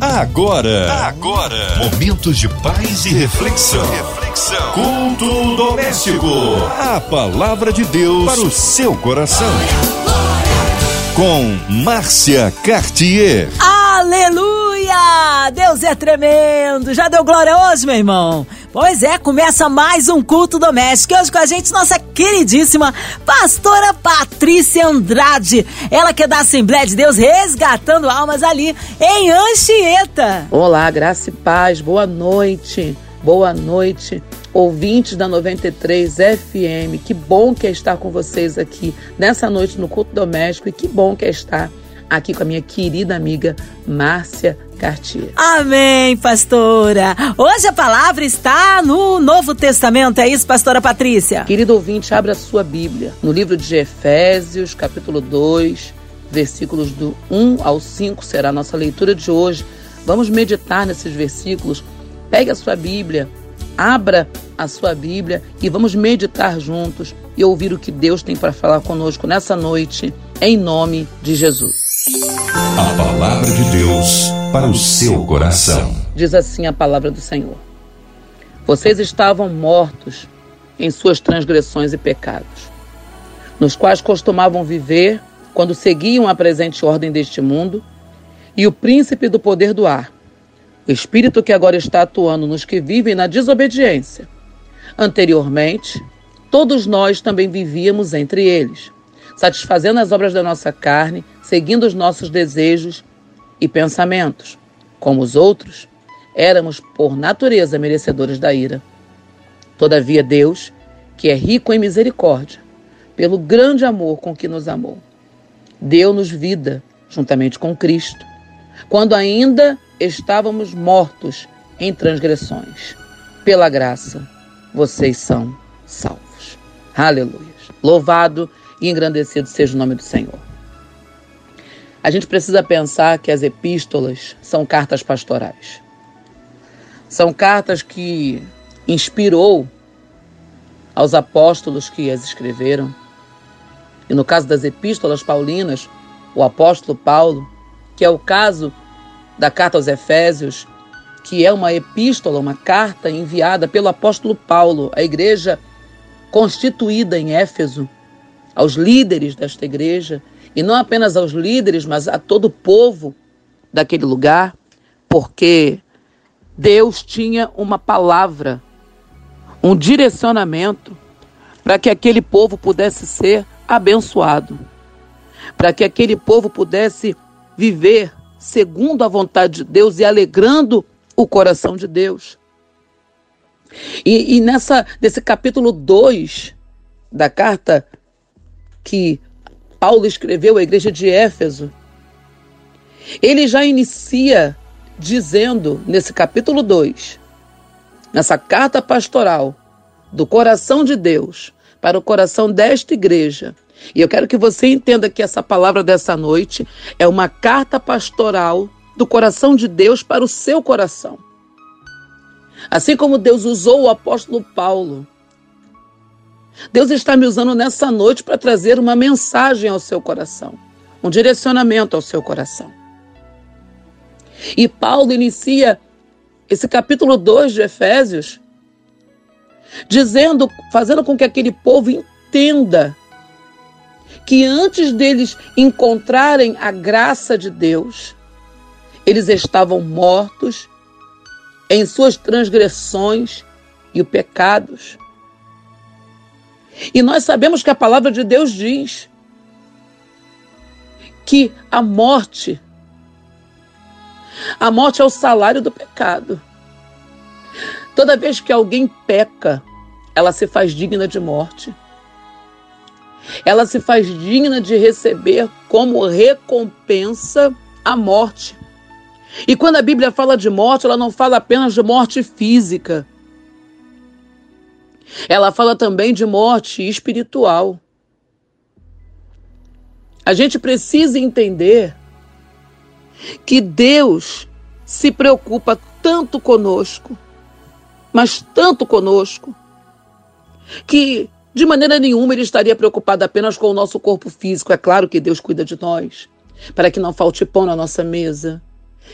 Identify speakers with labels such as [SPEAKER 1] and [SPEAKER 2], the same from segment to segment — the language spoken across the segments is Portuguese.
[SPEAKER 1] Agora, agora, momentos de paz e reflexão. reflexão. Culto doméstico. A palavra de Deus para o seu coração. Com Márcia Cartier.
[SPEAKER 2] Aleluia! Deus é tremendo. Já deu glória hoje, meu irmão? Pois é, começa mais um culto doméstico. Hoje com a gente, nossa queridíssima pastora Patrícia Andrade. Ela que é da Assembleia de Deus, resgatando almas ali em Anchieta.
[SPEAKER 3] Olá, graça e paz, boa noite. Boa noite, ouvintes da 93 FM. Que bom que é estar com vocês aqui nessa noite no culto doméstico e que bom que é estar aqui com a minha querida amiga Márcia Cartier.
[SPEAKER 2] Amém, pastora. Hoje a palavra está no Novo Testamento, é isso, pastora Patrícia?
[SPEAKER 3] Querido ouvinte, abra sua Bíblia no livro de Efésios, capítulo 2, versículos do 1 ao 5 será a nossa leitura de hoje. Vamos meditar nesses versículos. Pegue a sua Bíblia, abra a sua Bíblia e vamos meditar juntos e ouvir o que Deus tem para falar conosco nessa noite, em nome de Jesus.
[SPEAKER 1] A palavra de Deus para o seu coração.
[SPEAKER 3] Diz assim a palavra do Senhor: Vocês estavam mortos em suas transgressões e pecados, nos quais costumavam viver quando seguiam a presente ordem deste mundo e o príncipe do poder do ar, o espírito que agora está atuando nos que vivem na desobediência. Anteriormente, todos nós também vivíamos entre eles satisfazendo as obras da nossa carne, seguindo os nossos desejos e pensamentos. Como os outros, éramos por natureza merecedores da ira. Todavia, Deus, que é rico em misericórdia, pelo grande amor com que nos amou, deu-nos vida juntamente com Cristo, quando ainda estávamos mortos em transgressões. Pela graça, vocês são salvos. Aleluia. Louvado e engrandecido seja o nome do Senhor. A gente precisa pensar que as epístolas são cartas pastorais. São cartas que inspirou aos apóstolos que as escreveram. E no caso das epístolas paulinas, o apóstolo Paulo, que é o caso da carta aos Efésios, que é uma epístola, uma carta enviada pelo apóstolo Paulo à igreja constituída em Éfeso, aos líderes desta igreja, e não apenas aos líderes, mas a todo o povo daquele lugar, porque Deus tinha uma palavra, um direcionamento para que aquele povo pudesse ser abençoado, para que aquele povo pudesse viver segundo a vontade de Deus e alegrando o coração de Deus. E, e nessa, nesse capítulo 2 da carta que Paulo escreveu à igreja de Éfeso, ele já inicia dizendo, nesse capítulo 2, nessa carta pastoral do coração de Deus para o coração desta igreja. E eu quero que você entenda que essa palavra dessa noite é uma carta pastoral do coração de Deus para o seu coração. Assim como Deus usou o apóstolo Paulo Deus está me usando nessa noite para trazer uma mensagem ao seu coração, um direcionamento ao seu coração. E Paulo inicia esse capítulo 2 de Efésios dizendo, fazendo com que aquele povo entenda que antes deles encontrarem a graça de Deus, eles estavam mortos em suas transgressões e os pecados. E nós sabemos que a palavra de Deus diz que a morte, a morte é o salário do pecado. Toda vez que alguém peca, ela se faz digna de morte. Ela se faz digna de receber como recompensa a morte. E quando a Bíblia fala de morte, ela não fala apenas de morte física ela fala também de morte espiritual. A gente precisa entender que Deus se preocupa tanto conosco, mas tanto conosco, que de maneira nenhuma ele estaria preocupado apenas com o nosso corpo físico. É claro que Deus cuida de nós, para que não falte pão na nossa mesa.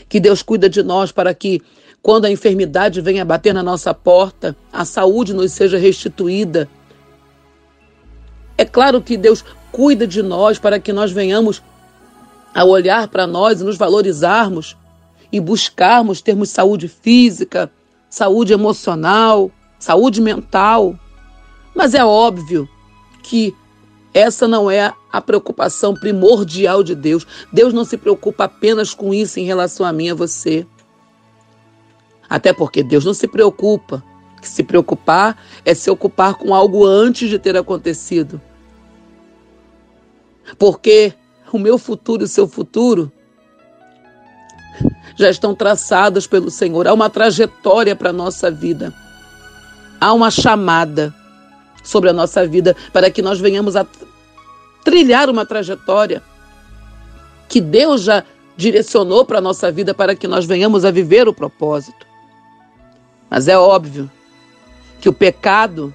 [SPEAKER 3] Que Deus cuida de nós para que, quando a enfermidade venha bater na nossa porta, a saúde nos seja restituída. É claro que Deus cuida de nós para que nós venhamos a olhar para nós e nos valorizarmos e buscarmos termos saúde física, saúde emocional, saúde mental. Mas é óbvio que essa não é a preocupação primordial de Deus. Deus não se preocupa apenas com isso em relação a mim e a você. Até porque Deus não se preocupa. Que se preocupar é se ocupar com algo antes de ter acontecido. Porque o meu futuro e o seu futuro já estão traçados pelo Senhor. Há uma trajetória para a nossa vida. Há uma chamada sobre a nossa vida para que nós venhamos a trilhar uma trajetória que Deus já direcionou para a nossa vida para que nós venhamos a viver o propósito. Mas é óbvio que o pecado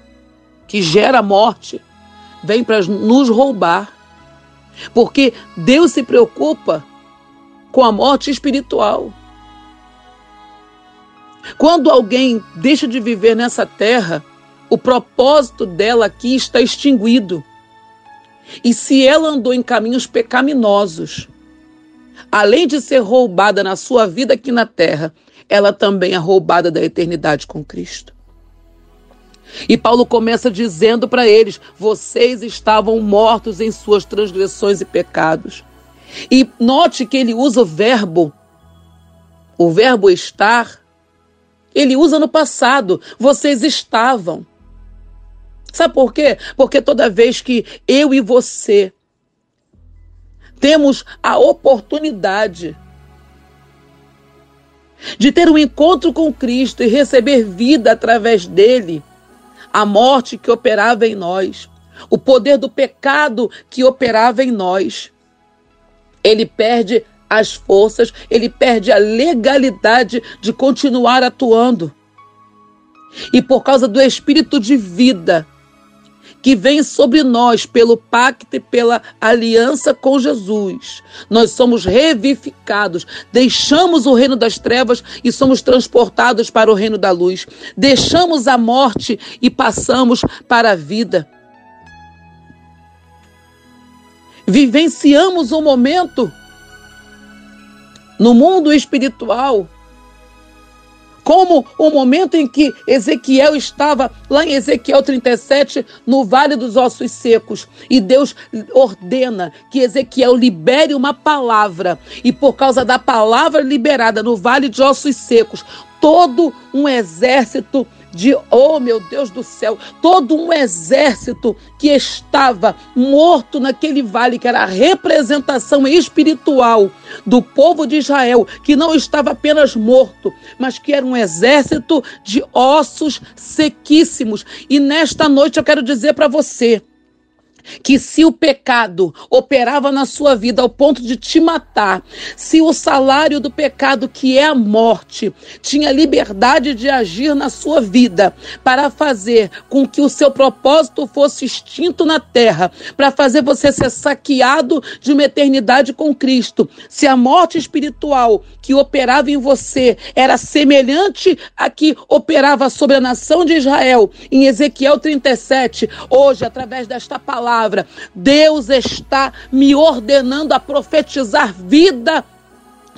[SPEAKER 3] que gera morte vem para nos roubar. Porque Deus se preocupa com a morte espiritual. Quando alguém deixa de viver nessa terra, o propósito dela aqui está extinguido. E se ela andou em caminhos pecaminosos, além de ser roubada na sua vida aqui na terra, ela também é roubada da eternidade com Cristo. E Paulo começa dizendo para eles: vocês estavam mortos em suas transgressões e pecados. E note que ele usa o verbo, o verbo estar, ele usa no passado. Vocês estavam. Sabe por quê? Porque toda vez que eu e você temos a oportunidade de ter um encontro com Cristo e receber vida através dele, a morte que operava em nós, o poder do pecado que operava em nós, ele perde as forças, ele perde a legalidade de continuar atuando. E por causa do espírito de vida que vem sobre nós pelo pacto e pela aliança com Jesus, nós somos revivificados, deixamos o reino das trevas e somos transportados para o reino da luz. Deixamos a morte e passamos para a vida. vivenciamos um momento no mundo espiritual como o momento em que Ezequiel estava lá em Ezequiel 37, no Vale dos Ossos Secos, e Deus ordena que Ezequiel libere uma palavra, e por causa da palavra liberada no Vale de Ossos Secos, todo um exército de, oh meu Deus do céu, todo um exército que estava morto naquele vale, que era a representação espiritual do povo de Israel, que não estava apenas morto, mas que era um exército de ossos sequíssimos. E nesta noite eu quero dizer para você, que se o pecado operava na sua vida ao ponto de te matar, se o salário do pecado, que é a morte, tinha liberdade de agir na sua vida para fazer com que o seu propósito fosse extinto na terra, para fazer você ser saqueado de uma eternidade com Cristo, se a morte espiritual que operava em você era semelhante à que operava sobre a nação de Israel, em Ezequiel 37, hoje, através desta palavra, palavra. Deus está me ordenando a profetizar vida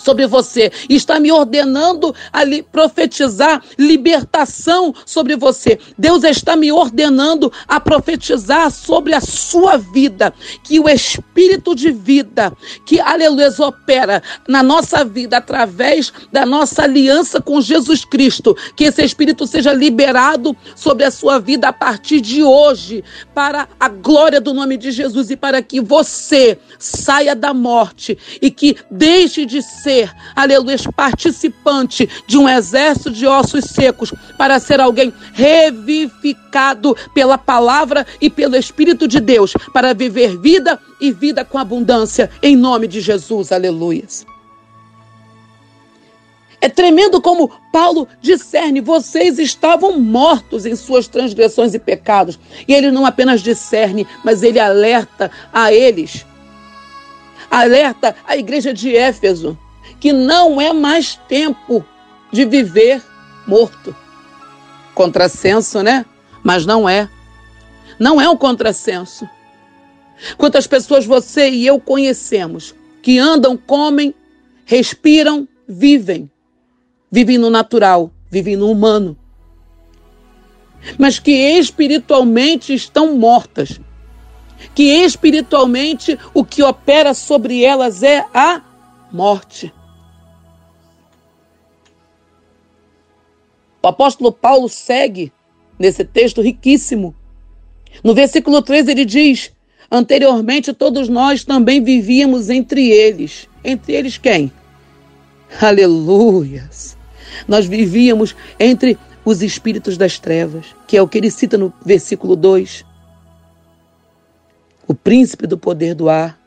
[SPEAKER 3] sobre você, está me ordenando a li profetizar libertação sobre você. Deus está me ordenando a profetizar sobre a sua vida, que o espírito de vida que aleluia opera na nossa vida através da nossa aliança com Jesus Cristo, que esse espírito seja liberado sobre a sua vida a partir de hoje, para a glória do nome de Jesus e para que você saia da morte e que deixe de ser, aleluia, participante de um exército de ossos secos para ser alguém revivificado pela palavra e pelo Espírito de Deus, para viver vida e vida com abundância, em nome de Jesus, aleluia. É tremendo como Paulo discerne: vocês estavam mortos em suas transgressões e pecados. E ele não apenas discerne, mas ele alerta a eles alerta a igreja de Éfeso que não é mais tempo de viver morto. Contrassenso, né? Mas não é. Não é um contrassenso. Quantas pessoas você e eu conhecemos que andam, comem, respiram, vivem. Vivem no natural, vivem no humano. Mas que espiritualmente estão mortas. Que espiritualmente o que opera sobre elas é a morte. O apóstolo Paulo segue nesse texto riquíssimo. No versículo 13 ele diz: Anteriormente todos nós também vivíamos entre eles. Entre eles quem? Aleluias! Nós vivíamos entre os espíritos das trevas, que é o que ele cita no versículo 2. O príncipe do poder do ar,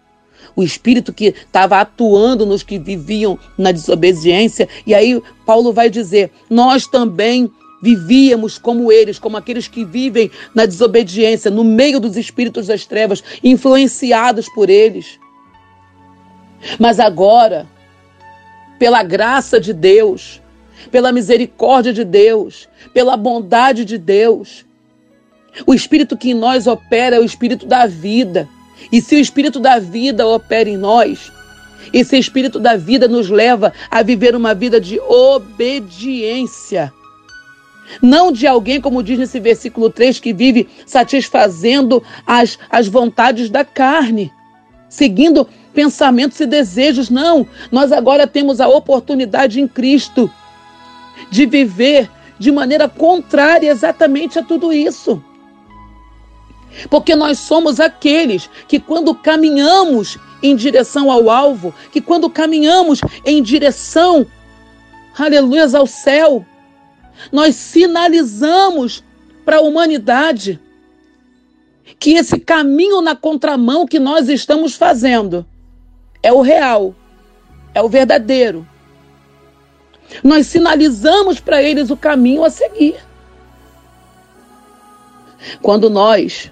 [SPEAKER 3] o espírito que estava atuando nos que viviam na desobediência. E aí Paulo vai dizer: Nós também vivíamos como eles, como aqueles que vivem na desobediência, no meio dos espíritos das trevas, influenciados por eles. Mas agora, pela graça de Deus, pela misericórdia de Deus, pela bondade de Deus, o espírito que em nós opera é o espírito da vida. E se o Espírito da vida opera em nós, esse Espírito da vida nos leva a viver uma vida de obediência. Não de alguém, como diz nesse versículo 3, que vive satisfazendo as, as vontades da carne, seguindo pensamentos e desejos. Não, nós agora temos a oportunidade em Cristo de viver de maneira contrária exatamente a tudo isso. Porque nós somos aqueles que, quando caminhamos em direção ao alvo, que quando caminhamos em direção, aleluia, ao céu, nós sinalizamos para a humanidade que esse caminho na contramão que nós estamos fazendo é o real, é o verdadeiro. Nós sinalizamos para eles o caminho a seguir. Quando nós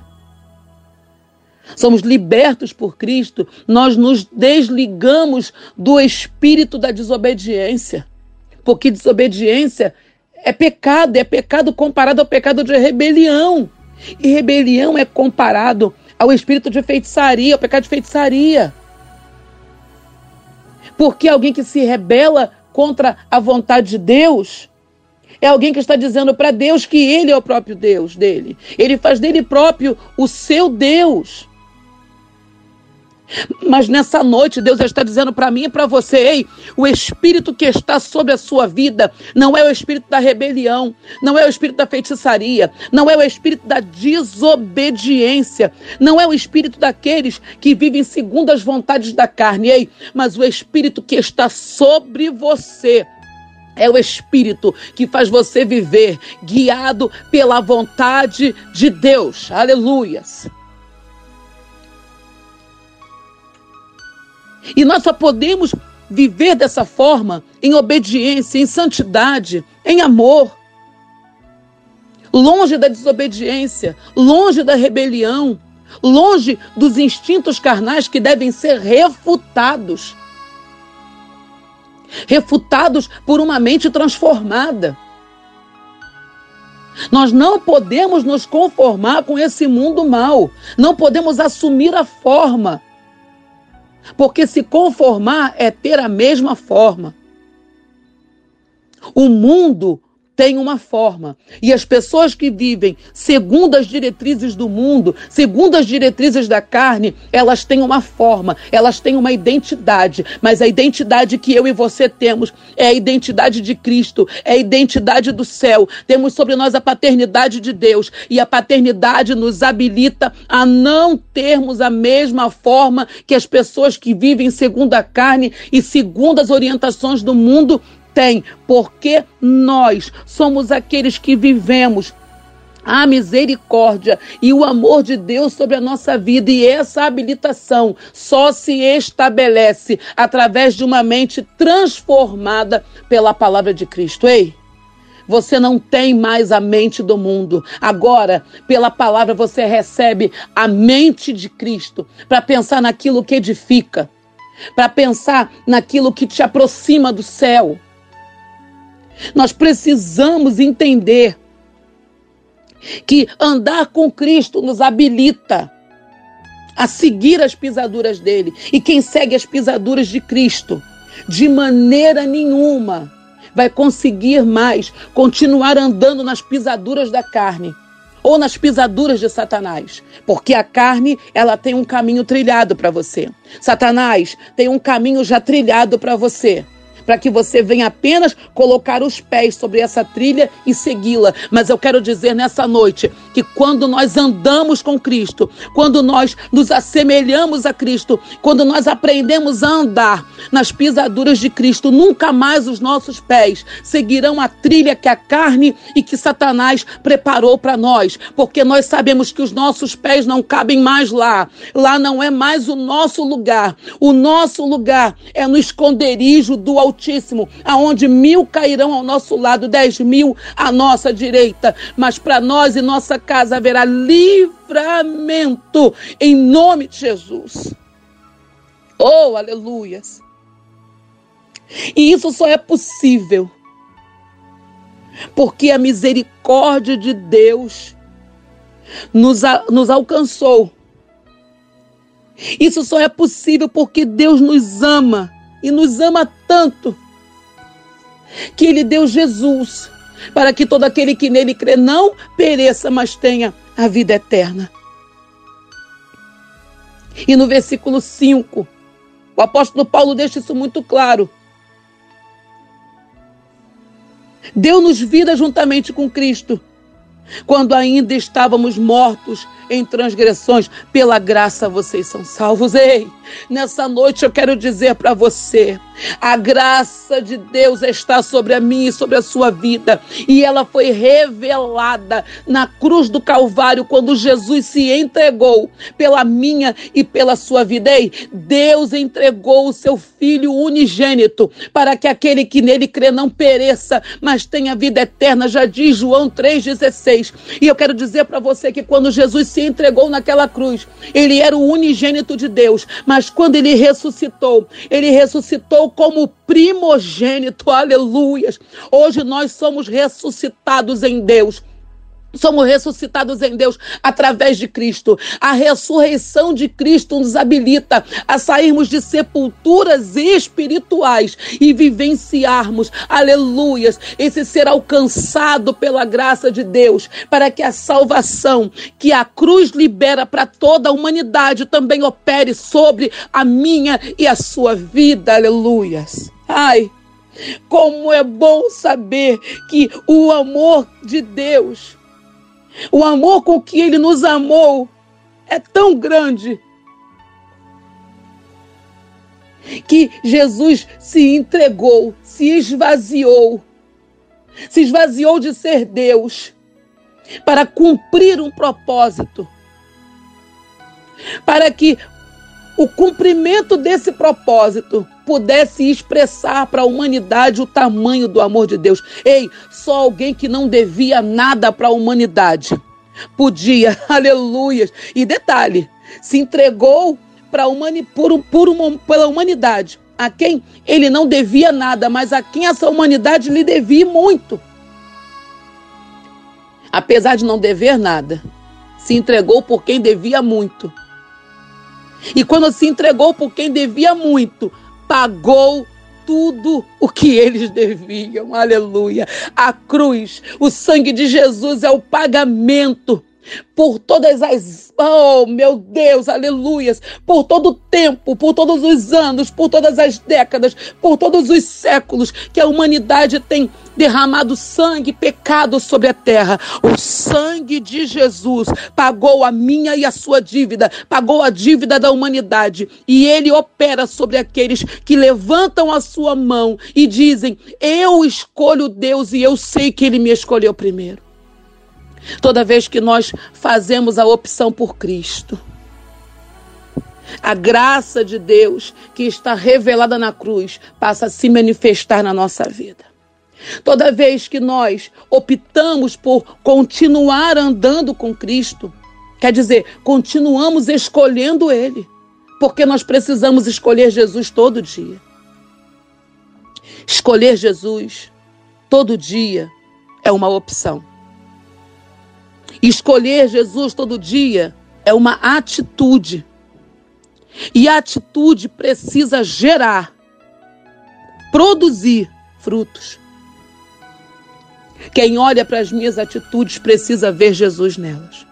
[SPEAKER 3] somos libertos por Cristo, nós nos desligamos do espírito da desobediência. Porque desobediência é pecado, é pecado comparado ao pecado de rebelião. E rebelião é comparado ao espírito de feitiçaria, ao pecado de feitiçaria. Porque alguém que se rebela contra a vontade de Deus é alguém que está dizendo para Deus que ele é o próprio Deus dele. Ele faz dele próprio o seu Deus. Mas nessa noite, Deus está dizendo para mim e para você: ei, o espírito que está sobre a sua vida não é o espírito da rebelião, não é o espírito da feitiçaria, não é o espírito da desobediência, não é o espírito daqueles que vivem segundo as vontades da carne, ei, mas o espírito que está sobre você. É o Espírito que faz você viver guiado pela vontade de Deus. Aleluias. E nós só podemos viver dessa forma em obediência, em santidade, em amor. Longe da desobediência, longe da rebelião, longe dos instintos carnais que devem ser refutados. Refutados por uma mente transformada. Nós não podemos nos conformar com esse mundo mal. Não podemos assumir a forma porque se conformar é ter a mesma forma. O mundo tem uma forma. E as pessoas que vivem segundo as diretrizes do mundo, segundo as diretrizes da carne, elas têm uma forma, elas têm uma identidade. Mas a identidade que eu e você temos é a identidade de Cristo, é a identidade do céu. Temos sobre nós a paternidade de Deus. E a paternidade nos habilita a não termos a mesma forma que as pessoas que vivem segundo a carne e segundo as orientações do mundo tem, porque nós somos aqueles que vivemos a misericórdia e o amor de Deus sobre a nossa vida. E essa habilitação só se estabelece através de uma mente transformada pela palavra de Cristo. Ei! Você não tem mais a mente do mundo. Agora, pela palavra, você recebe a mente de Cristo para pensar naquilo que edifica, para pensar naquilo que te aproxima do céu. Nós precisamos entender que andar com Cristo nos habilita a seguir as pisaduras dele. E quem segue as pisaduras de Cristo, de maneira nenhuma, vai conseguir mais continuar andando nas pisaduras da carne ou nas pisaduras de Satanás, porque a carne, ela tem um caminho trilhado para você. Satanás tem um caminho já trilhado para você para que você venha apenas colocar os pés sobre essa trilha e segui-la. Mas eu quero dizer nessa noite que quando nós andamos com Cristo, quando nós nos assemelhamos a Cristo, quando nós aprendemos a andar nas pisaduras de Cristo, nunca mais os nossos pés seguirão a trilha que a carne e que Satanás preparou para nós, porque nós sabemos que os nossos pés não cabem mais lá. Lá não é mais o nosso lugar. O nosso lugar é no esconderijo do Altíssimo Altíssimo, aonde mil cairão ao nosso lado, dez mil à nossa direita, mas para nós e nossa casa haverá livramento em nome de Jesus. Oh, aleluias! E isso só é possível porque a misericórdia de Deus nos, nos alcançou. Isso só é possível porque Deus nos ama e nos ama tanto que ele deu Jesus para que todo aquele que nele crê não pereça, mas tenha a vida eterna. E no versículo 5, o apóstolo Paulo deixa isso muito claro. Deu-nos vida juntamente com Cristo, quando ainda estávamos mortos em transgressões, pela graça vocês são salvos. Ei, nessa noite eu quero dizer para você: a graça de Deus está sobre a minha e sobre a sua vida, e ela foi revelada na cruz do Calvário quando Jesus se entregou pela minha e pela sua vida. Ei, Deus entregou o seu filho unigênito para que aquele que nele crê não pereça, mas tenha vida eterna, já diz João 3:16. E eu quero dizer para você que quando Jesus se entregou naquela cruz. Ele era o unigênito de Deus, mas quando ele ressuscitou, ele ressuscitou como primogênito. Aleluias. Hoje nós somos ressuscitados em Deus. Somos ressuscitados em Deus através de Cristo. A ressurreição de Cristo nos habilita a sairmos de sepulturas espirituais e vivenciarmos, aleluias, esse ser alcançado pela graça de Deus, para que a salvação que a cruz libera para toda a humanidade também opere sobre a minha e a sua vida, aleluias. Ai, como é bom saber que o amor de Deus o amor com que ele nos amou é tão grande que Jesus se entregou, se esvaziou, se esvaziou de ser Deus para cumprir um propósito, para que o cumprimento desse propósito pudesse expressar para a humanidade o tamanho do amor de Deus. Ei, só alguém que não devia nada para a humanidade podia, aleluias. E detalhe, se entregou para humani por, por uma, pela humanidade, a quem ele não devia nada, mas a quem essa humanidade lhe devia muito. Apesar de não dever nada, se entregou por quem devia muito. E quando se entregou por quem devia muito, pagou tudo o que eles deviam. Aleluia. A cruz, o sangue de Jesus é o pagamento por todas as, oh meu Deus, aleluias, por todo o tempo, por todos os anos, por todas as décadas, por todos os séculos que a humanidade tem derramado sangue pecado sobre a terra. O sangue de Jesus pagou a minha e a sua dívida, pagou a dívida da humanidade, e ele opera sobre aqueles que levantam a sua mão e dizem: Eu escolho Deus e eu sei que ele me escolheu primeiro. Toda vez que nós fazemos a opção por Cristo, a graça de Deus que está revelada na cruz passa a se manifestar na nossa vida. Toda vez que nós optamos por continuar andando com Cristo, quer dizer, continuamos escolhendo Ele. Porque nós precisamos escolher Jesus todo dia. Escolher Jesus todo dia é uma opção. Escolher Jesus todo dia é uma atitude. E a atitude precisa gerar, produzir frutos. Quem olha para as minhas atitudes precisa ver Jesus nelas.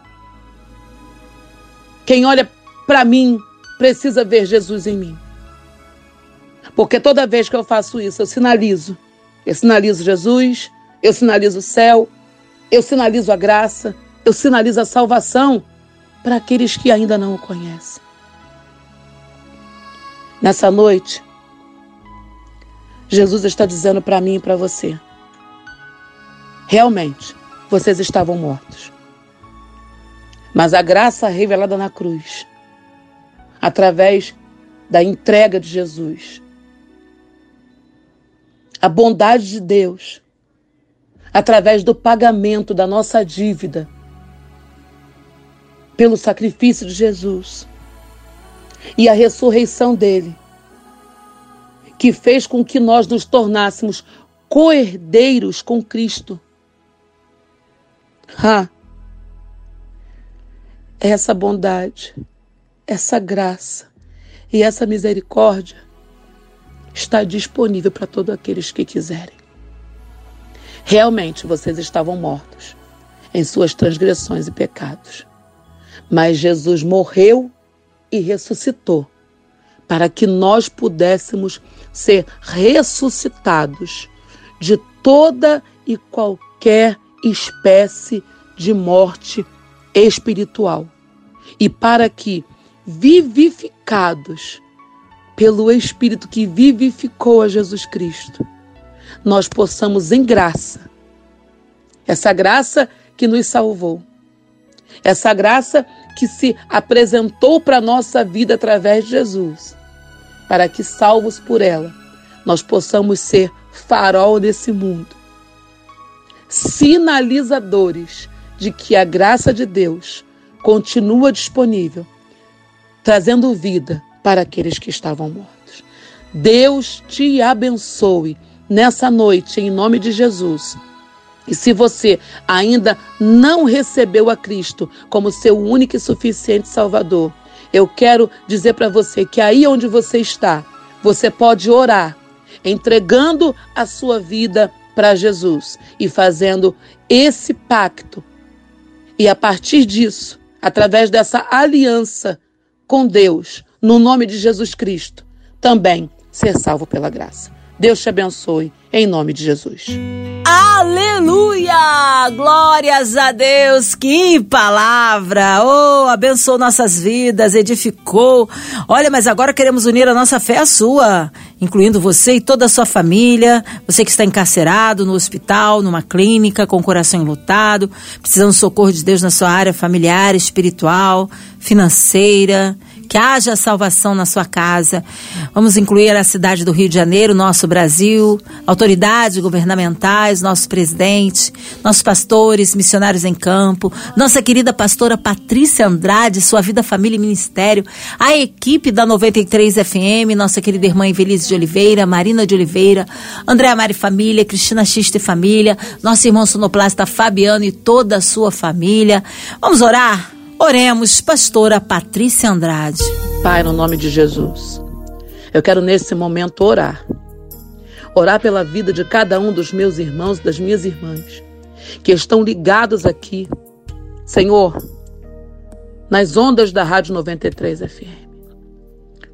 [SPEAKER 3] Quem olha para mim precisa ver Jesus em mim. Porque toda vez que eu faço isso, eu sinalizo. Eu sinalizo Jesus, eu sinalizo o céu, eu sinalizo a graça, eu sinalizo a salvação para aqueles que ainda não o conhecem. Nessa noite, Jesus está dizendo para mim e para você: realmente, vocês estavam mortos. Mas a graça revelada na cruz, através da entrega de Jesus, a bondade de Deus, através do pagamento da nossa dívida, pelo sacrifício de Jesus e a ressurreição dele, que fez com que nós nos tornássemos coerdeiros com Cristo. Ah, essa bondade, essa graça e essa misericórdia está disponível para todos aqueles que quiserem. Realmente vocês estavam mortos em suas transgressões e pecados. Mas Jesus morreu e ressuscitou para que nós pudéssemos ser ressuscitados de toda e qualquer espécie de morte espiritual. E para que, vivificados pelo Espírito que vivificou a Jesus Cristo, nós possamos, em graça, essa graça que nos salvou, essa graça que se apresentou para a nossa vida através de Jesus, para que, salvos por ela, nós possamos ser farol desse mundo, sinalizadores de que a graça de Deus continua disponível, trazendo vida para aqueles que estavam mortos. Deus te abençoe nessa noite, em nome de Jesus. E se você ainda não recebeu a Cristo como seu único e suficiente Salvador, eu quero dizer para você que aí onde você está, você pode orar, entregando a sua vida para Jesus e fazendo esse pacto. E a partir disso, através dessa aliança com Deus, no nome de Jesus Cristo, também ser salvo pela graça. Deus te abençoe, em nome de Jesus.
[SPEAKER 2] Aleluia! Glórias a Deus! Que palavra! Oh, abençoou nossas vidas, edificou. Olha, mas agora queremos unir a nossa fé à sua, incluindo você e toda a sua família, você que está encarcerado no hospital, numa clínica, com o coração enlutado, precisando do socorro de Deus na sua área familiar, espiritual, financeira que haja salvação na sua casa. Vamos incluir a cidade do Rio de Janeiro, nosso Brasil, autoridades governamentais, nosso presidente, nossos pastores, missionários em campo, nossa querida pastora Patrícia Andrade, sua vida, família e ministério, a equipe da 93 FM, nossa querida irmã Evelise de Oliveira, Marina de Oliveira, Andréa Mari Família, Cristina Xista e Família, nosso irmão sonoplasta Fabiano e toda a sua família. Vamos orar? Oremos, pastora Patrícia Andrade.
[SPEAKER 3] Pai, no nome de Jesus, eu quero nesse momento orar. Orar pela vida de cada um dos meus irmãos e das minhas irmãs que estão ligados aqui. Senhor, nas ondas da Rádio 93 FM.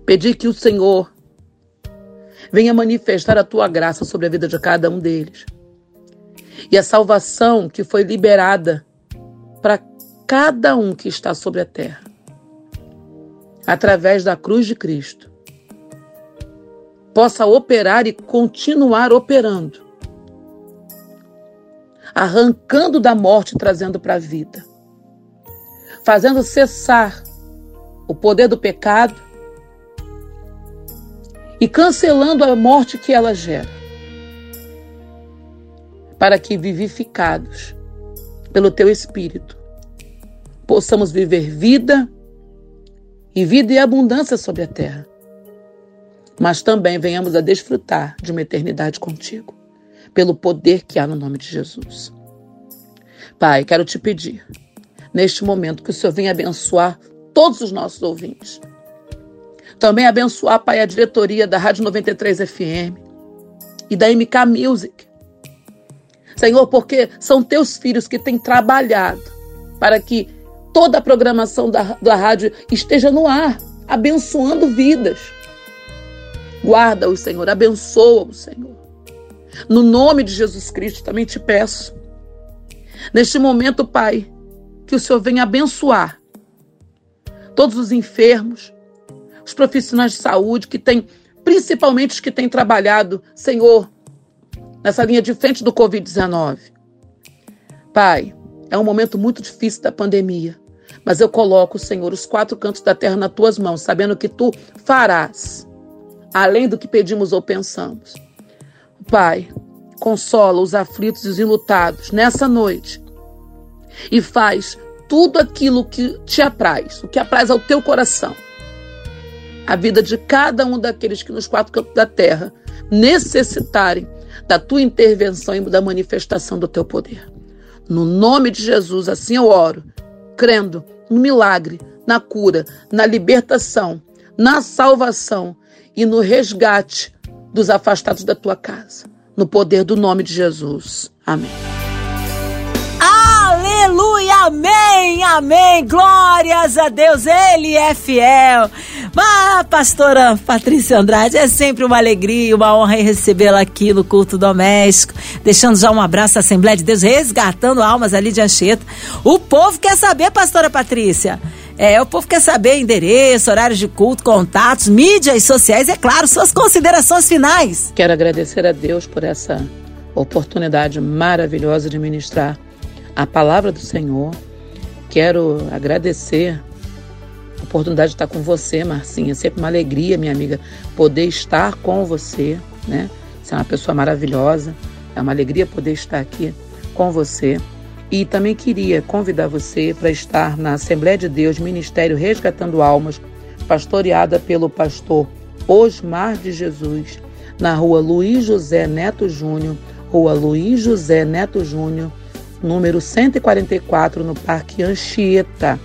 [SPEAKER 3] Pedir que o Senhor venha manifestar a tua graça sobre a vida de cada um deles. E a salvação que foi liberada para cada um que está sobre a terra, através da cruz de Cristo, possa operar e continuar operando, arrancando da morte e trazendo para a vida, fazendo cessar o poder do pecado e cancelando a morte que ela gera, para que vivificados pelo teu Espírito possamos viver vida e vida e abundância sobre a terra. Mas também venhamos a desfrutar de uma eternidade contigo, pelo poder que há no nome de Jesus. Pai, quero te pedir, neste momento, que o Senhor venha abençoar todos os nossos ouvintes. Também abençoar, Pai, a diretoria da Rádio 93 FM e da MK Music. Senhor, porque são teus filhos que têm trabalhado para que toda a programação da, da rádio esteja no ar, abençoando vidas. Guarda-os, Senhor, abençoa-os, Senhor. No nome de Jesus Cristo, também te peço. Neste momento, Pai, que o Senhor venha abençoar todos os enfermos, os profissionais de saúde que têm, principalmente os que têm trabalhado, Senhor, nessa linha de frente do Covid-19. Pai, é um momento muito difícil da pandemia, mas eu coloco, Senhor, os quatro cantos da terra nas tuas mãos, sabendo que tu farás, além do que pedimos ou pensamos. Pai, consola os aflitos e os enlutados nessa noite e faz tudo aquilo que te apraz, o que apraz ao teu coração. A vida de cada um daqueles que nos quatro cantos da terra necessitarem da tua intervenção e da manifestação do teu poder. No nome de Jesus, assim eu oro, crendo no milagre, na cura, na libertação, na salvação e no resgate dos afastados da tua casa. No poder do nome de Jesus. Amém.
[SPEAKER 2] Aleluia, amém, amém. Glórias a Deus, Ele é fiel. Mas, pastora Patrícia Andrade, é sempre uma alegria, uma honra recebê-la aqui no culto doméstico. Deixando já um abraço à Assembleia de Deus, resgatando almas ali de Anchieta. O povo quer saber, pastora Patrícia. É, o povo quer saber endereço, horários de culto, contatos, mídias sociais, é claro, suas considerações finais.
[SPEAKER 3] Quero agradecer a Deus por essa oportunidade maravilhosa de ministrar a palavra do Senhor. Quero agradecer a oportunidade de estar com você, Marcinha. É sempre uma alegria, minha amiga, poder estar com você, né? Você é uma pessoa maravilhosa. É uma alegria poder estar aqui com você. E também queria convidar você para estar na Assembleia de Deus, Ministério Resgatando Almas, pastoreada pelo pastor Osmar de Jesus, na rua Luiz José Neto Júnior, rua Luiz José Neto Júnior, número 144, no Parque Anchieta,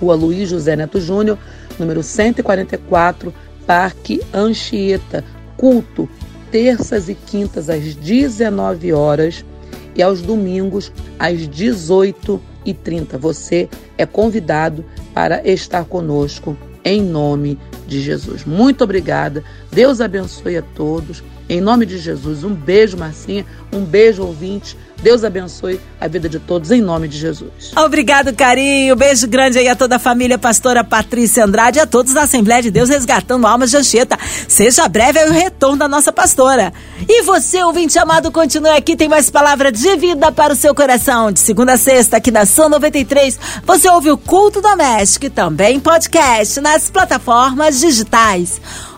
[SPEAKER 3] Rua Luiz José Neto Júnior, número 144, Parque Anchieta. Culto, terças e quintas às 19 horas e aos domingos às 18h30. Você é convidado para estar conosco em nome de Jesus. Muito obrigada. Deus abençoe a todos. Em nome de Jesus, um beijo, Marcinha, um beijo, ouvinte. Deus abençoe a vida de todos, em nome de Jesus.
[SPEAKER 2] Obrigado, carinho. Beijo grande aí a toda a família, pastora Patrícia Andrade, a todos da Assembleia de Deus Resgatando Almas de Anchieta. Seja breve aí o retorno da nossa pastora. E você, ouvinte amado, continue aqui, tem mais palavra de vida para o seu coração. De segunda a sexta, aqui na São 93, você ouve o Culto Doméstico e também podcast nas plataformas digitais.